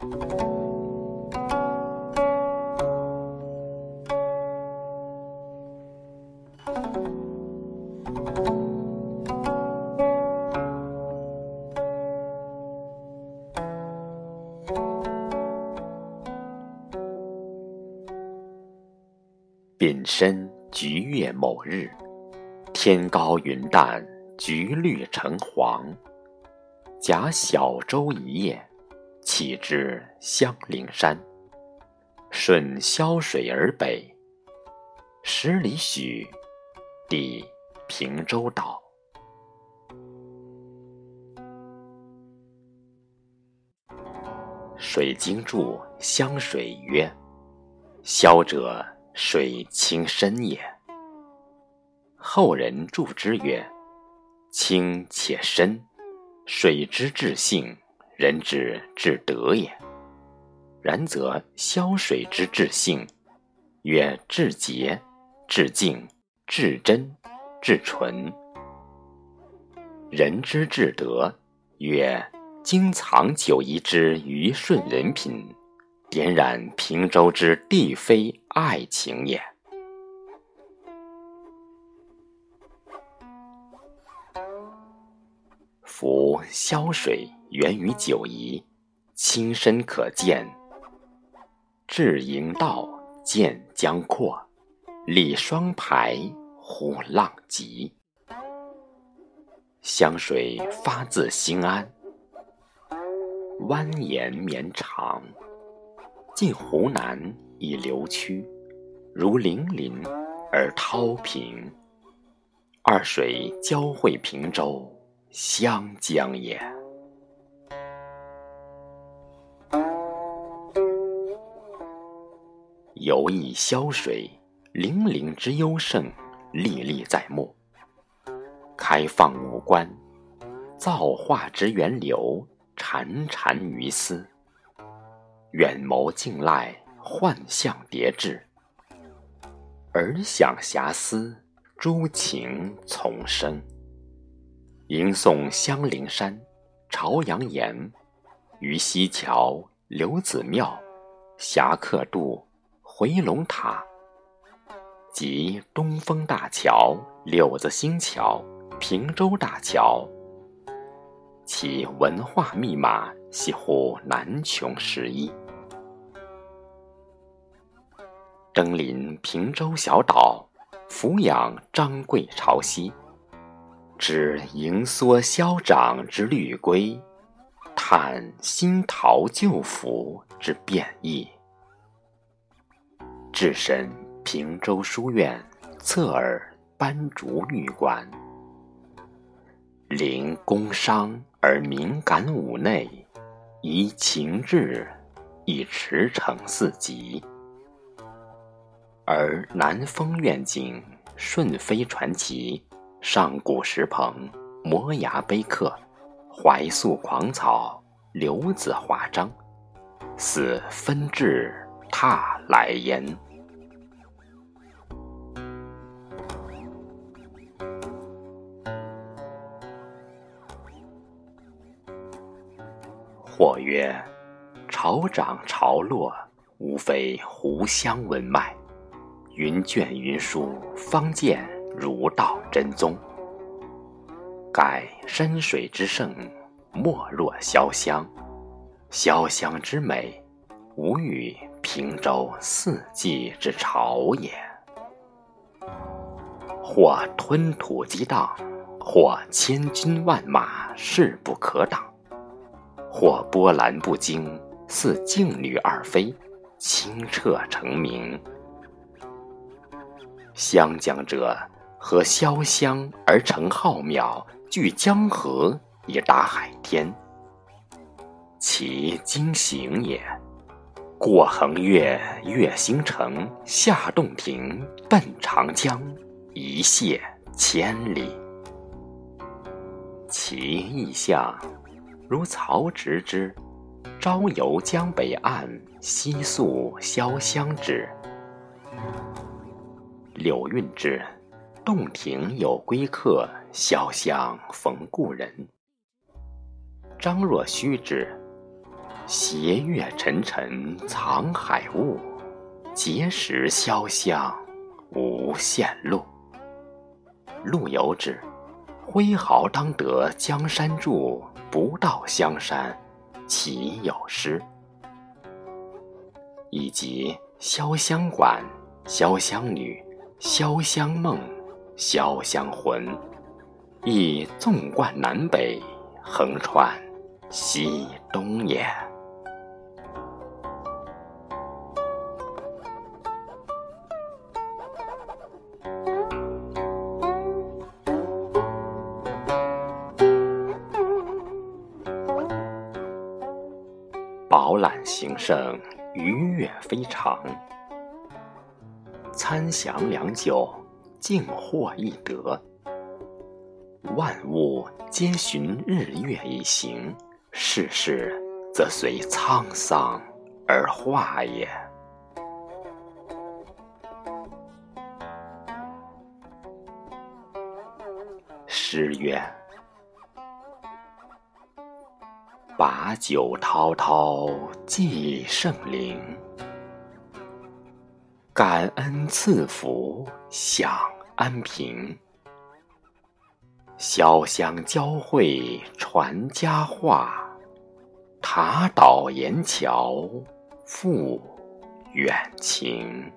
丙申菊月某日，天高云淡，菊绿橙黄。驾小舟一叶，弃之香陵山。顺潇水而北，十里许，抵平洲岛。水经注湘水曰：“潇者。”水清深也。后人注之曰：“清且深，水之至性，人之至德也。然则潇水之至性，曰至洁、至净、至真、至纯；人之至德，曰经藏久宜之于顺人品。”点染平洲之帝妃爱情也。潇水源于九夷，清深可见。至营道见江阔，立双排呼浪急。湘水发自兴安，蜿蜒绵长。近湖南以流曲，如粼粼而涛平。二水交汇平洲，湘江也。游弋潇水，粼粼之幽胜，历历在目。开放五官，造化之源流，潺潺于斯。远谋近赖，幻象叠至；耳想遐思，诸情丛生。吟诵香陵山、朝阳岩、鱼溪桥、刘子庙、侠客渡、回龙塔，及东风大桥、柳子新桥、平洲大桥，其文化密码，几乎难穷十一。登临平洲小岛，俯仰张桂潮汐，知盈缩消长之律规，叹新桃旧符之变异。置身平州书院，侧耳斑竹玉馆，临宫商而敏感五内，宜情志，以驰骋四极。而南风愿景、顺飞传奇、上古石棚、摩崖碑刻、怀素狂草、刘子华章，似分至踏来言。或曰：潮涨潮落，无非湖湘文脉。云卷云舒，方见儒道真宗。盖山水之盛，莫若潇湘；潇湘之美，无与平洲四季之潮也。或吞吐激荡，或千军万马势不可挡；或波澜不惊，似静女二飞，清澈澄明。湘江者，和潇湘而成浩渺，聚江河以达海天。其经行也，过衡岳，越星城，下洞庭，奔长江，一泻千里。其意象，如曹植之“朝游江北岸，夕宿潇湘之”。柳韵之“洞庭有归客，潇湘逢故人”。张若虚之斜月沉沉藏海雾，碣石潇湘无限路。陆游指：挥毫当得江山住，不到香山岂有诗？以及潇湘馆、潇湘女、潇湘梦、潇湘魂，亦纵贯南北，横穿西东也。饱览形胜，愉悦非常。参详良久，竟获一得。万物皆循日月以行，世事则随沧桑而化也。诗曰。把酒滔滔寄圣灵，感恩赐福享安平。潇湘交汇传佳话，塔倒岩桥复远情。